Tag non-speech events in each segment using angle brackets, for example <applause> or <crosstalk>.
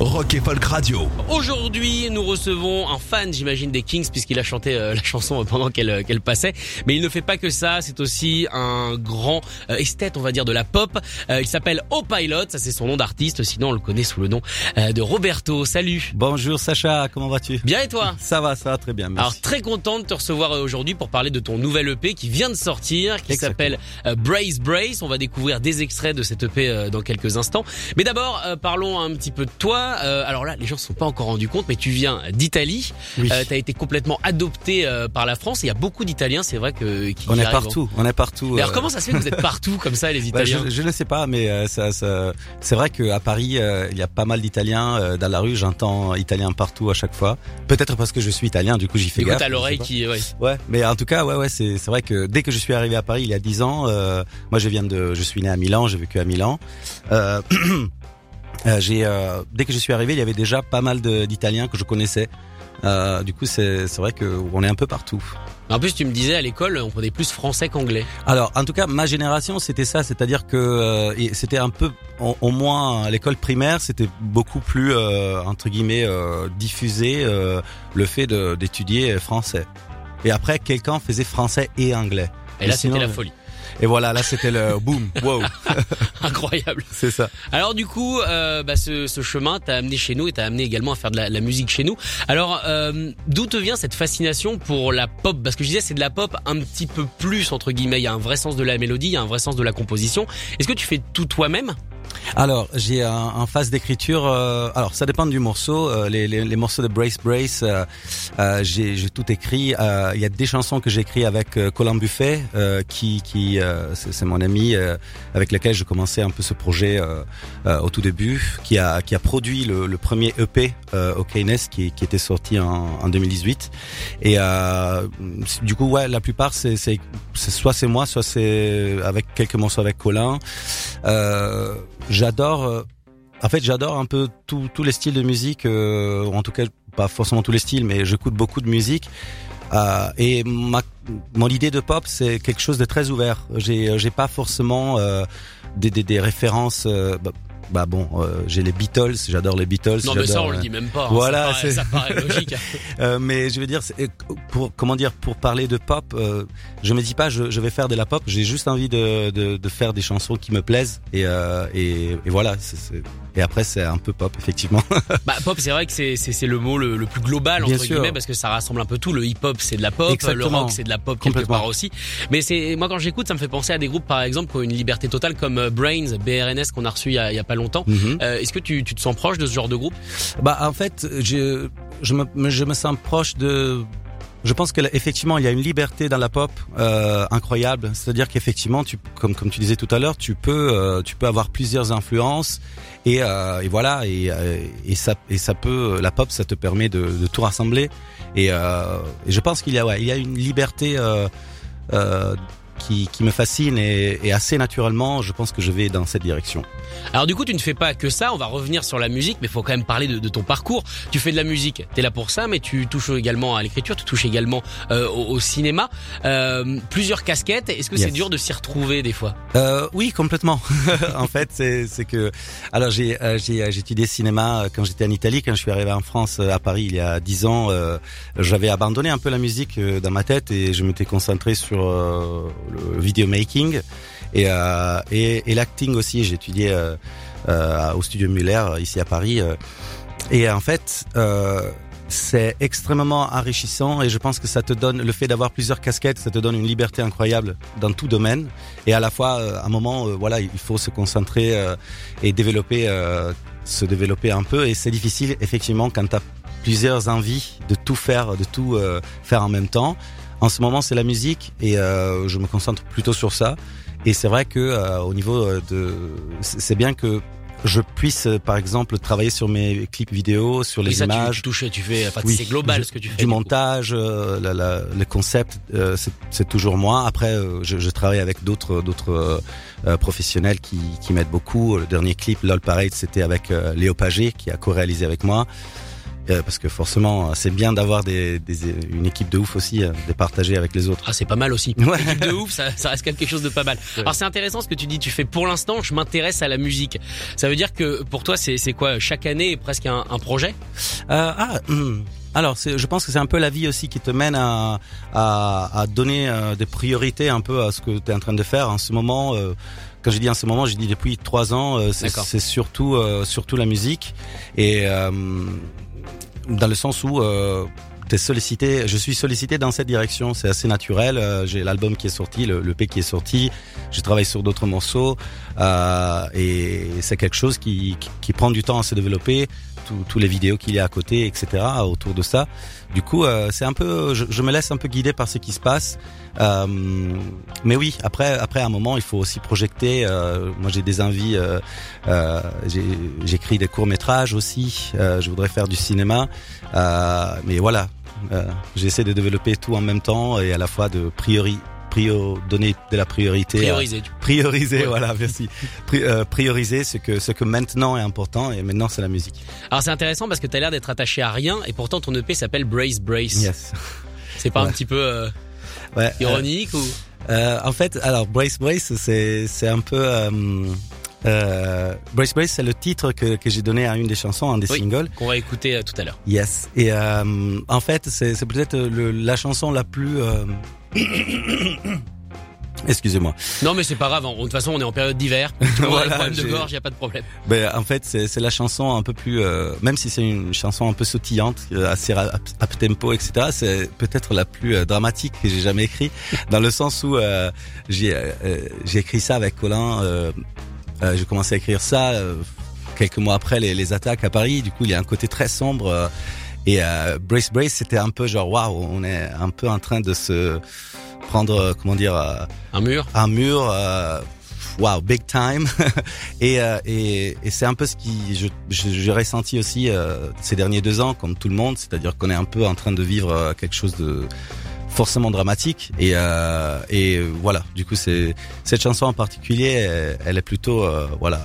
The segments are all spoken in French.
Rock et Folk Radio. Aujourd'hui, nous recevons un fan, j'imagine, des Kings, puisqu'il a chanté euh, <laughs> la chanson pendant qu'elle euh, qu'elle passait. Mais il ne fait pas que ça, c'est aussi un grand euh, esthète, on va dire, de la pop. Euh, il s'appelle O Pilot, ça c'est son nom d'artiste, sinon on le connaît sous le nom euh, de Roberto. Salut Bonjour Sacha, comment vas-tu? Bien et toi? Ça va, ça va très bien, merci. Alors très content de te recevoir aujourd'hui pour parler de ton nouvel EP qui vient de sortir, qui s'appelle euh, Brace Brace. On va découvrir des extraits de cet EP euh, dans quelques instants. Mais d'abord, euh, parlons un petit peu de toi. Euh, alors là, les gens ne se sont pas encore rendus compte, mais tu viens d'Italie. Oui. Euh, tu as été complètement adopté euh, par la France. Il y a beaucoup d'Italiens, c'est vrai que qui on est arrivent. partout, on est partout. Mais alors comment ça se fait que vous êtes partout comme ça, les bah, Italiens je, je ne sais pas, mais ça, ça- c'est vrai qu'à Paris, il y a pas mal d'Italiens dans la rue. J'entends italien partout à chaque fois. Peut-être parce que je suis italien, du coup j'y fais Du gaffe. je l'oreille qui, ouais. mais en tout cas, ouais, ouais, c'est vrai que dès que je suis arrivé à Paris il y a dix ans, moi je viens de, je suis né à Milan, j'ai vécu à Milan. Euh, <clears throat> j'ai, euh, dès que je suis arrivé, il y avait déjà pas mal d'Italiens que je connaissais. Euh, du coup, c'est c'est vrai que on est un peu partout. En plus, tu me disais à l'école, on prenait plus français qu'anglais. Alors, en tout cas, ma génération, c'était ça, c'est-à-dire que euh, c'était un peu, au, au moins à l'école primaire, c'était beaucoup plus euh, entre guillemets euh, diffusé euh, le fait d'étudier français. Et après, quelqu'un faisait français et anglais. Et là, Et c'était la euh, folie. Et voilà, là, c'était le boom, wow, <laughs> Incroyable. c'est ça. Alors du coup, euh, bah, ce, ce chemin t'a amené chez nous et t'a amené également à faire de la, la musique chez nous. Alors euh, d'où te vient cette fascination pour la pop? Parce que je disais c'est de la pop un petit peu plus entre guillemets. Il y a un vrai sens de la mélodie, il y a un vrai sens de la composition. Est-ce que tu fais tout toi-même? Alors, j'ai un, en phase d'écriture. euh, alors, ça dépend du morceau. euh, les, les, les morceaux de Brace Brace, euh, euh, j'ai tout écrit. Euh, Il y a des chansons que j'ai écrites avec euh, Colin Buffet, qui, qui c'est mon ami avec lequel j'ai commencé un peu ce projet au tout début, qui a qui a produit le, le premier EP au Keynes, qui, qui était sorti en, en 2018. Et du coup, ouais, la plupart c'est- soit c'est moi, soit c'est avec quelques morceaux avec Colin. Euh, j'adore. euh, en fait, j'adore un peu tous les styles de musique, euh, en tout cas pas forcément tous les styles, mais j'écoute beaucoup de musique. Euh, et ma, mon idée de pop, c'est quelque chose de très ouvert. J'ai j'ai pas forcément des, des, références. bah, bah bon, euh, j'ai les Beatles, j'adore les Beatles. Non mais ça on le euh, dit même pas. hein. voilà, ça paraît, c'est- ça paraît <laughs> logique. euh, mais je veux dire, c'est- pour comment dire, pour parler de pop, euh, je me dis pas, je, je vais faire de la pop. J'ai juste envie de, de, de faire des chansons qui me plaisent et euh, et, et voilà. et après, c'est un peu pop, effectivement. <laughs> Bah pop c'est vrai que c'est c'est le mot le, le plus global Bien entre sûr. guillemets parce que ça rassemble un peu tout. Le hip hop c'est de la pop, le rock c'est de la pop quelque Complètement. part aussi. Mais c'est moi quand j'écoute ça me fait penser à des groupes par exemple qui ont une liberté totale comme euh, Brains, BRNS qu'on a reçu il y a, il y a pas longtemps. Mhm. Euh, Est-ce que tu, tu te sens proche de ce genre de groupe? Bah en fait, je je me je me sens proche de je pense que effectivement il y a une liberté dans la pop euh, incroyable. C'est-à-dire qu'effectivement, tu comme comme tu disais tout à l'heure, tu peux euh, tu peux avoir plusieurs influences et, euh, et voilà et, et ça et ça peut la pop ça te permet de, de tout rassembler et, et je pense qu'il y a ouais il y a une liberté qui, qui me fascine et, et assez naturellement je pense que je vais dans cette direction. Alors du coup tu ne fais pas que ça, on va revenir sur la musique, mais il faut quand même parler de, de ton parcours. Tu fais de la musique, t'es là pour ça, mais tu touches également à l'écriture, tu touches également euh, au, au cinéma. Euh, plusieurs casquettes, est-ce que c'est dur de s'y retrouver des fois? Euh, oui, complètement. <laughs> en fait, c'est que alors j'ai euh, j'ai j'ai étudié cinéma euh, quand j'étais en Italie, quand je suis arrivé en France euh, à Paris il y a dix ans, euh, j'avais abandonné un peu la musique euh, dans ma tête et je m'étais concentré sur euh, le video making et euh, et, et l'acting aussi. J'ai étudié euh, euh, au studio Muller ici à Paris et en fait. C'est extrêmement enrichissant et je pense que ça te donne le fait d'avoir plusieurs casquettes, ça te donne une liberté incroyable dans tout domaine et à la fois à un moment voilà il faut se concentrer et développer se développer un peu et c'est difficile effectivement quand tu as plusieurs envies de tout faire de tout faire en même temps en ce moment c'est la musique et euh, je me concentre plutôt sur ça Et c'est vrai que euh, au niveau euh, de, c'est bien que je puisse, euh, par exemple, travailler sur mes clips vidéo, sur les Oui, ça, tu- images, Tu, touches, tu fais, enfin, Oui, c'est global je- ce que tu fais. du montage, euh, la, la- le concept, euh, c'est- toujours moi. Après, euh, je, je travaille avec d'autres d'autres euh, professionnels qui, qui m'aident beaucoup. Le dernier clip, LOL Parade, c'était avec Léo Pagé qui a co-réalisé avec moi. Euh, parce que forcément, c'est bien d'avoir des, des- une équipe de ouf aussi, euh, de partager avec les autres. Ah, c'est pas mal aussi. <laughs> Ouais. Équipe de ouf, ça, ça reste quelque chose de pas mal. Alors c'est intéressant ce que tu dis. Tu fais pour l'instant, je m'intéresse à la musique. Ça veut dire que pour toi, c'est quoi chaque année est presque un, un projet? Euh, ah, hum. alors je pense que c'est un peu la vie aussi qui te mène à, à, à donner euh, des priorités un peu à ce que tu es en train de faire en ce moment. euh, quand je dis en ce moment, je dis depuis trois ans, euh, c'est surtout euh, surtout la musique et euh, dans le sens où euh, sollicité, je suis sollicité dans cette direction, c'est assez naturel. euh, J'ai l'album qui est sorti, le, le P qui est sorti, je travaille sur d'autres morceaux euh, et c'est quelque chose qui, qui, qui prend du temps à se développer. Tous les vidéos qu'il y a à côté, etc. autour de ça. Du coup, euh, c'est un peu, je, je me laisse un peu guider par ce qui se passe. Euh, mais oui, après, après un moment, il faut aussi projeter. euh, moi, j'ai des envies. Euh, euh, J'écris des courts métrages aussi. euh, je voudrais faire du cinéma. Mais voilà, j'essaie de développer tout en même temps et à la fois de priori, prio, donner de la priorité. à- Prioriser. tu- prioriser, Ouais. voilà, merci. Pri- euh, prioriser ce que ce que maintenant est important et maintenant c'est la musique. Alors c'est intéressant parce que t'as l'air d'être attaché à rien et pourtant ton EP s'appelle Brace Brace. Yes. C'est pas un petit peu euh, Ouais. euh, ironique ou? en fait, alors Brace Brace, c'est c'est un peu euh, Brace Brace, c'est le titre que que j'ai donné à une des chansons, un des Oui. singles. qu'on va écouter euh, tout à l'heure. Yes. Et euh, en fait, c'est c'est peut-être le- la chanson la plus. <coughs> Excusez-moi. Non mais c'est pas grave. De toute façon, on est en période d'hiver. <laughs> Voilà, des problèmes de gorge, y a pas de problème. Ben, en fait, c'est la chanson un peu plus, euh, même si c'est une chanson un peu sautillante, euh, assez up, tempo, etc. C'est peut-être la plus euh, dramatique que j'ai jamais écrit, <laughs> dans le sens où euh, j'ai écrit ça avec Colin. J'ai commencé à écrire ça quelques mois après les, les attaques à Paris. Du coup, il y a un côté très sombre. Et euh, Brace Brace, c'était un peu genre waouh, on est un peu en train de se prendre, euh, comment dire. euh, Un mur. un mur euh, wow big time <laughs> et, euh, et, et c'est un peu ce qui je, je- j'ai ressenti aussi euh, ces derniers deux ans comme tout le monde c'est-à-dire qu'on est un peu en train de vivre euh, quelque chose de forcément dramatique et euh, et voilà du coup c'est cette chanson en particulier elle, elle est plutôt euh, voilà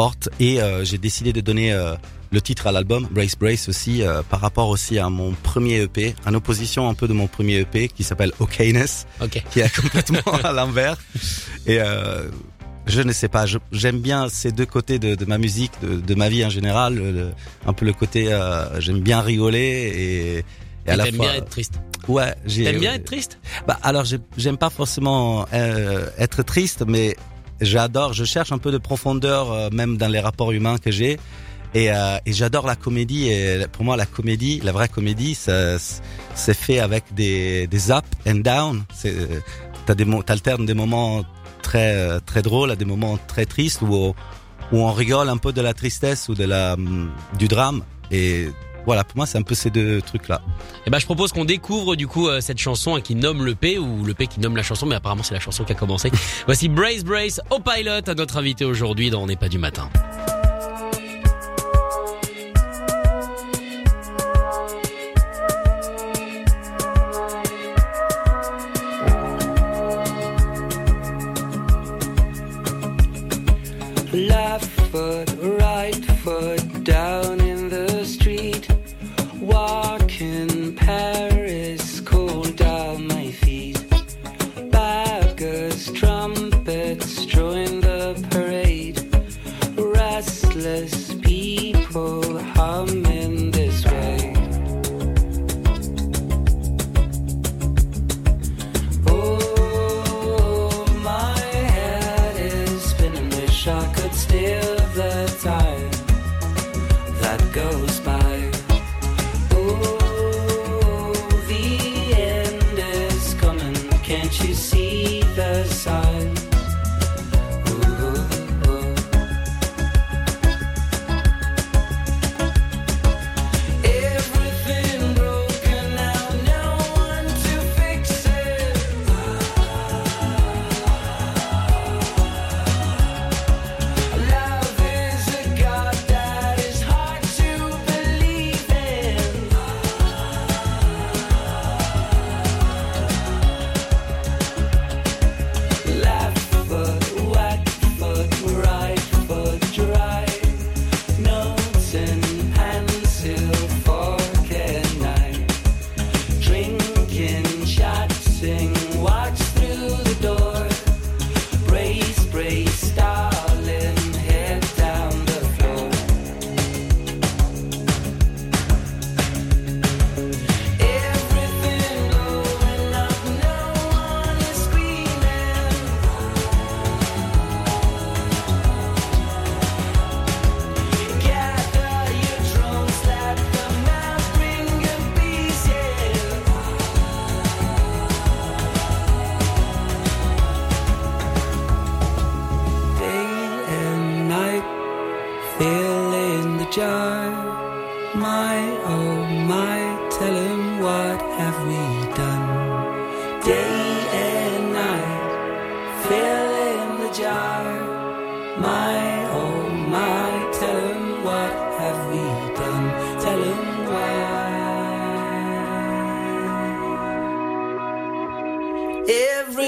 forte et euh, j'ai décidé de donner euh, le titre à l'album Brace Brace aussi euh, par rapport aussi à mon premier EP en opposition un peu de mon premier EP qui s'appelle Okayness Ok. qui est <laughs> complètement à l'envers. Et je ne sais pas, j'aime bien ces deux côtés de, de ma musique, de, de ma vie en général. le- un peu le côté, j'aime bien rigoler et, et à Et la fois. bien être triste. Ouais, j'ai. T'aimes bien être triste? Bah alors j'ai- j'aime pas forcément être triste, mais j'adore, je cherche un peu de profondeur euh, même dans les rapports humains que j'ai. Et, euh, et j'adore la comédie. Et pour moi, la comédie, la vraie comédie, c'est fait avec des, des up and down. C'est, t'as des, t'alternes des moments très euh, très drôles à des moments très tristes où où on rigole un peu de la tristesse ou de la hum, du drame. Et voilà, pour moi, c'est un peu ces deux trucs là. Eh ben, je propose qu'on découvre du coup euh, cette chanson qui nomme le P ou le P qui nomme la chanson, mais apparemment c'est la chanson qui a commencé. Voici Brace Brace au pilot à notre invité aujourd'hui dans On n'est pas du matin.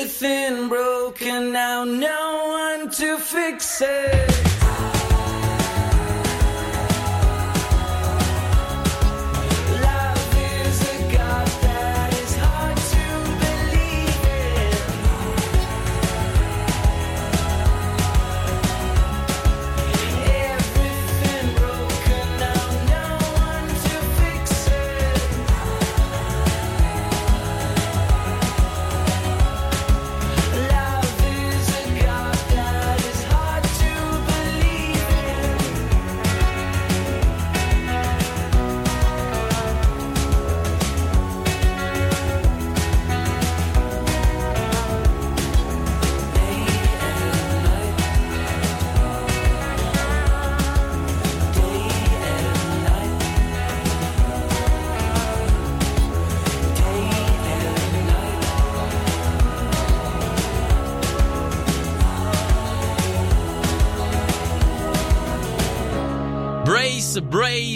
Everything broken now, no one to fix it.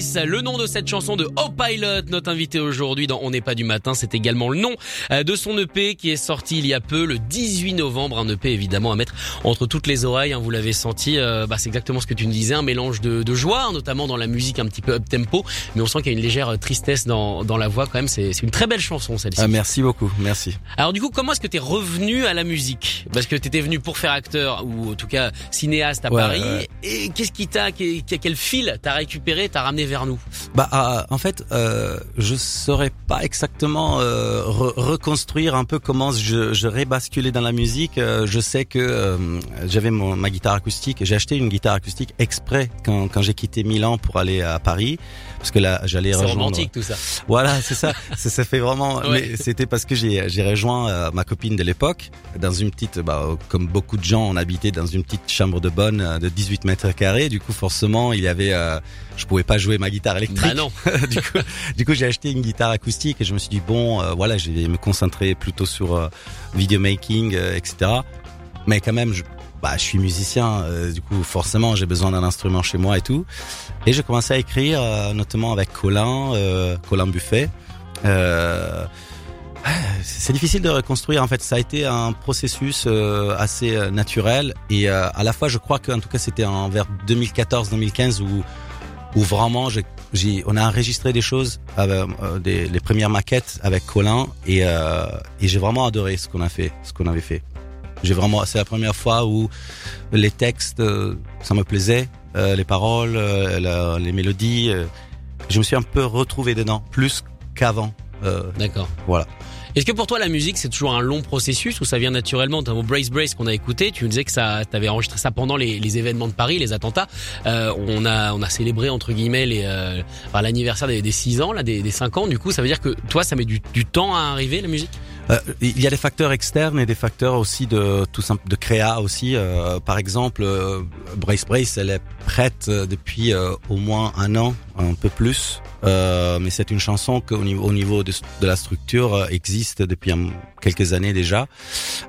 Le nom de cette chanson de O Pilot, notre invité aujourd'hui dans On n'est pas du matin, c'est également le nom euh, de son EP qui est sorti il y a peu, le 18 novembre, un EP évidemment à mettre entre toutes les oreilles, hein, vous l'avez senti, euh, bah, c'est exactement ce que tu nous disais, un mélange de, de joie, notamment dans la musique un petit peu up-tempo, mais on sent qu'il y a une légère euh, tristesse dans, dans la voix quand même, c'est une très belle chanson celle-ci. Ah, merci beaucoup, merci. Alors du coup, comment est-ce que t'es revenu à la musique? Parce que t'étais venu pour faire acteur ou en tout cas cinéaste à Ouais, Paris. ouais. Et qu'est-ce qui t'a, quel fil t'as récupéré, t'as ramené vers nous Bah, ah, en fait, euh, je saurais pas exactement euh, re- reconstruire un peu comment je, je rebasculais dans la musique. Euh, je sais que euh, j'avais ma guitare acoustique. J'ai acheté une guitare acoustique exprès quand, quand j'ai quitté Milan pour aller à Paris, parce que là, j'allais C'est rejoindre. romantique tout ça. Voilà, c'est ça. <laughs> ça. Ça fait vraiment. Ouais. Mais c'était parce que j'ai rejoint euh, ma copine de l'époque dans une petite, bah, comme beaucoup de gens, on habitait dans une petite chambre de bonne euh, de 18 mètres carrés. Du coup, forcément, il y avait, euh, je pouvais pas jouer ma guitare électrique. Bah non. <laughs> du coup, du coup, j'ai acheté une guitare acoustique et je me suis dit bon, euh, voilà, je vais me concentrer plutôt sur euh, video making, euh, etc. Mais quand même, je, bah, je suis musicien, euh, du coup, forcément, j'ai besoin d'un instrument chez moi et tout. Et j'ai commencé à écrire, notamment avec Colin, Colin Buffet. C'est difficile de reconstruire. En fait, ça a été un processus assez naturel et à la fois, je crois qu'en tout cas, c'était en vers 2014-2015 où où vraiment, j'ai, on a enregistré des choses, avec, euh, des, les premières maquettes avec Colin et, euh, et j'ai vraiment adoré ce qu'on a fait, ce qu'on avait fait. J'ai vraiment, c'est la première fois où les textes, euh, ça me plaisait, euh, les paroles, euh, la- les mélodies. euh, je me suis un peu retrouvé dedans, plus qu'avant. Euh, D'accord. voilà. Est-ce que pour toi la musique c'est toujours un long processus ou ça vient naturellement Dans Brace Brace qu'on a écouté, tu nous disais que ça, t'avais enregistré ça pendant les, événements de Paris, les attentats. Euh, on a, on a célébré entre guillemets les, euh, l'anniversaire des, des 6 ans, là, des, des 5 ans. Du coup, ça veut dire que toi, ça met du, du temps à arriver la musique? Euh, il y a des facteurs externes et des facteurs aussi de tout simple de créa aussi. Euh, par exemple, euh, Brace Brace, elle est prête euh, depuis euh, au moins un an, un peu plus. Euh, mais c'est une chanson qu'au niveau, au niveau de, de la structure euh, existe depuis un- quelques années déjà.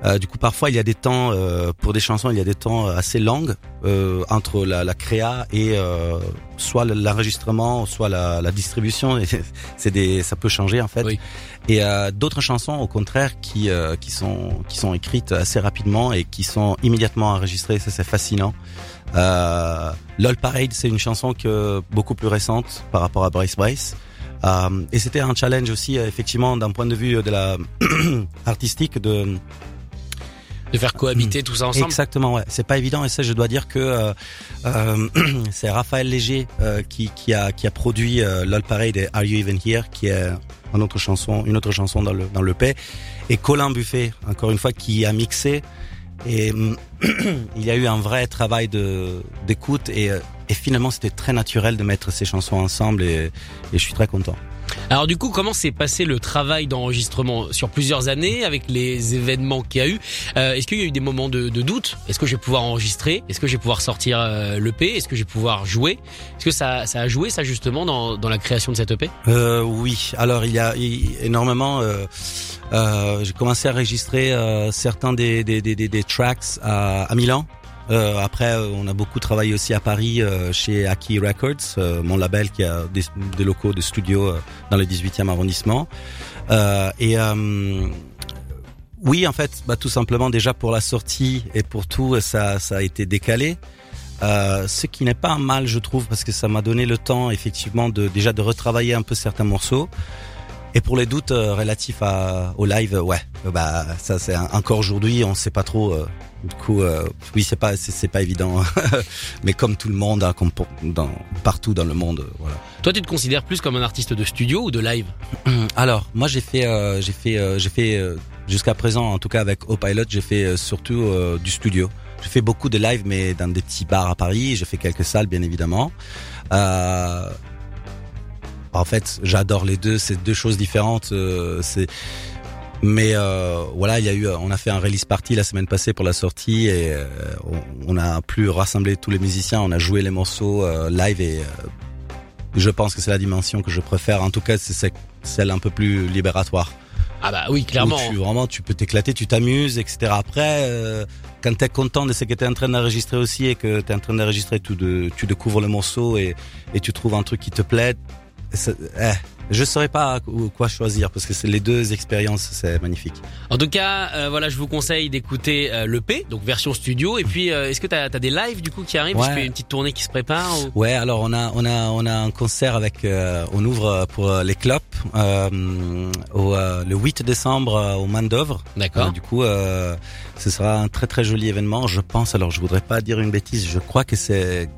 Euh, du coup, parfois il y a des temps euh, pour des chansons, il y a des temps assez longs euh, entre la, la créa et euh, soit l'enregistrement, soit la, la distribution. <laughs> C'est des, ça peut changer en fait. Oui. Et euh, d'autres chansons, au contraire, qui euh, qui sont qui sont écrites assez rapidement et qui sont immédiatement enregistrées. Ça, c'est fascinant. Euh, LOL Parade, c'est une chanson que beaucoup plus récente par rapport à Brace Brace. Euh, et c'était un challenge aussi, euh, effectivement, d'un point de vue de la <clears throat> artistique, de De faire cohabiter tout ça ensemble. Exactement, ouais. C'est pas évident et ça, je dois dire que euh, euh, <clears throat> c'est Raphaël Léger euh, qui, qui a qui a produit euh, LOL Parade et Are You Even Here, qui est une autre chanson, une autre chanson dans le dans le P, et Colin Buffet, encore une fois, qui a mixé. Et <clears throat> il y a eu un vrai travail de d'écoute et, euh, et finalement c'était très naturel de mettre ces chansons ensemble et, et je suis très content. Alors du coup, comment s'est passé le travail d'enregistrement sur plusieurs années avec les événements qu'il y a eu? Euh, Est-ce qu'il y a eu des moments de, de doute? Est-ce que je vais pouvoir enregistrer? Est-ce que je vais pouvoir sortir euh, l'EP Est-ce que je vais pouvoir jouer? Est-ce que ça, ça a joué ça justement dans, dans la création de cette EP Euh, oui, alors il y a énormément. Euh, J'ai commencé à enregistrer euh, certains des, des, des, des- tracks à, à Milan. Euh, après, euh, on a beaucoup travaillé aussi à Paris euh, chez Aki Records, euh, mon label qui a des, des locaux de studio dans le 18e arrondissement. Et oui, en fait, bah, tout simplement déjà pour la sortie et pour tout, ça, ça a été décalé. Euh, ce qui n'est pas mal, je trouve, parce que ça m'a donné le temps, effectivement, de déjà de retravailler un peu certains morceaux. Et pour les doutes euh, relatifs à, au live, ouais, euh, bah ça c'est encore aujourd'hui, on sait pas trop. euh, du coup, oui, c'est pas c'est pas évident, <laughs> mais comme tout le monde, hein, comme pour- dans, partout dans le monde, voilà. Toi, tu te considères plus comme un artiste de studio ou de live? <clears throat> Alors, moi j'ai fait, j'ai fait, j'ai fait jusqu'à présent, en tout cas avec O-Pilot, j'ai fait surtout euh, du studio. J'ai fait beaucoup de live, mais dans des petits bars à Paris. J'ai fait quelques salles, bien évidemment. Euh, en fait, j'adore les deux. C'est deux choses différentes. euh, c'est mais euh, voilà, il y a eu, on a fait un release party la semaine passée pour la sortie et euh, on, on a pu rassembler tous les musiciens, on a joué les morceaux euh, live et je pense que c'est la dimension que je préfère. En tout cas, c'est celle un peu plus libératoire. Ah bah oui, clairement. Où tu, vraiment, tu peux t'éclater, tu t'amuses, etc. Après, quand t'es content de ce que t'es en train d'enregistrer aussi et que t'es en train d'enregistrer, tu, de, tu découvres le morceau et, et tu trouves un truc qui te plaît. C'est- Eh, je saurais pas quoi choisir parce que c'est les deux expériences, c'est magnifique. En tout cas, euh, voilà, je vous conseille d'écouter euh, l'EP, donc version studio. Et puis, euh, est-ce que t'as as des lives du coup qui arrivent? Est-ce Ouais. qu'il y a une petite tournée qui se prépare ou- Ouais, alors on a on a on a un concert avec euh, on ouvre pour les clopes au le 8 décembre au Mandovre. D'accord. Euh, du coup, ce sera un très très joli événement, je pense. Alors, je voudrais pas dire une bêtise. Je crois que c'est,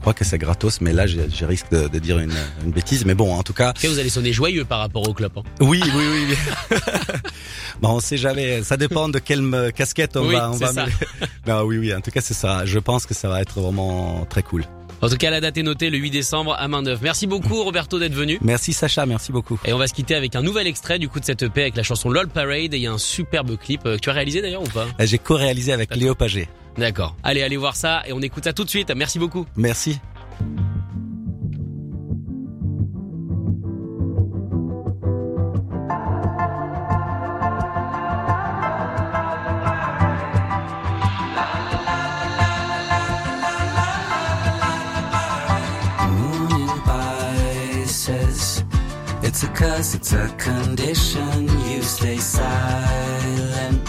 crois que c'est gratos, mais là, je, je risque de, de dire une, une bêtise. Mais bon, en tout cas, vous allez sonner joyeux par rapport au club. hein. oui, oui, oui. oui. <laughs> bon, on sait jamais. Ça dépend de quelle casquette on Oui, va. On c'est va ça. mêler. <laughs> non, oui, oui. En tout cas, c'est ça. Je pense que ça va être vraiment très cool. En tout cas, la date est notée le 8 décembre à main neuve. Merci beaucoup Roberto d'être venu. Merci Sacha, merci beaucoup. Et on va se quitter avec un nouvel extrait du coup de cette EP avec la chanson LOL Parade. Et il y a un superbe clip euh, que tu as réalisé d'ailleurs ou pas? Euh, J'ai co-réalisé avec Léo Pagé. D'accord. Allez, allez voir ça et on écoute ça tout de suite. Merci beaucoup. Merci. Curse, it's a condition. You stay silent.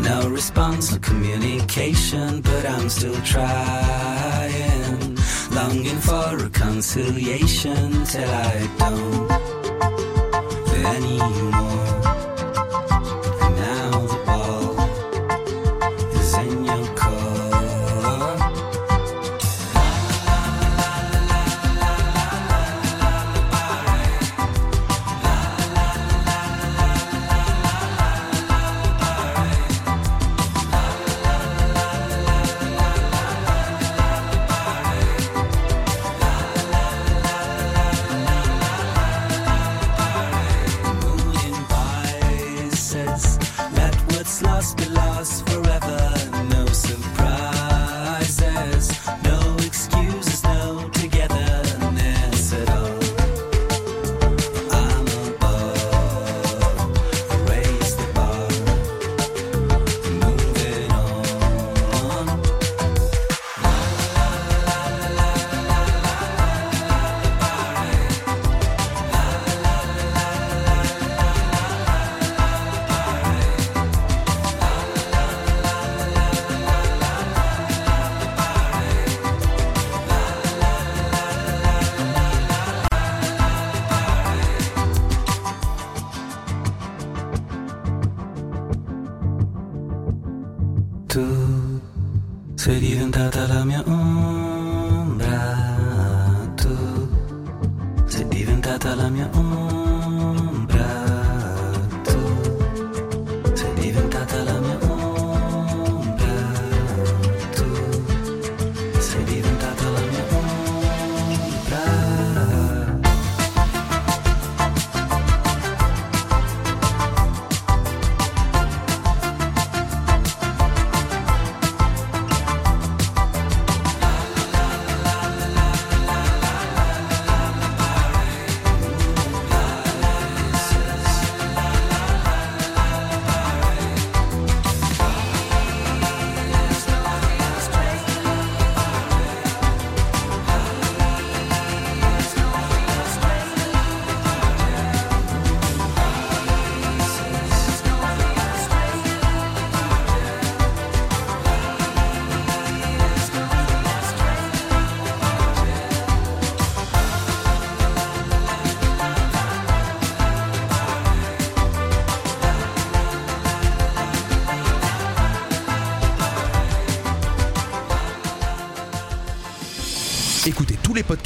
No response, no communication, but I'm still trying. Longing for reconciliation till I don't anymore. Tata la mia amore.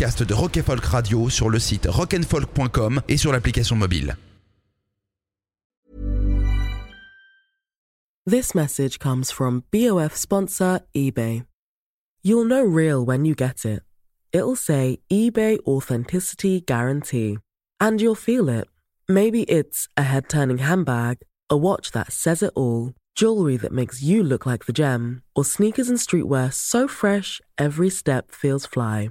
Podcasts de Rock Folk Radio sur le site rockandfolk.com et sur l'application mobile. This message comes from BOF sponsor eBay. You'll know real when you get it. It'll say eBay Authenticity Guarantee. And you'll feel it. Maybe it's a head turning handbag, a watch that says it all, jewelry that makes you look like the gem, or sneakers and streetwear so fresh every step feels fly.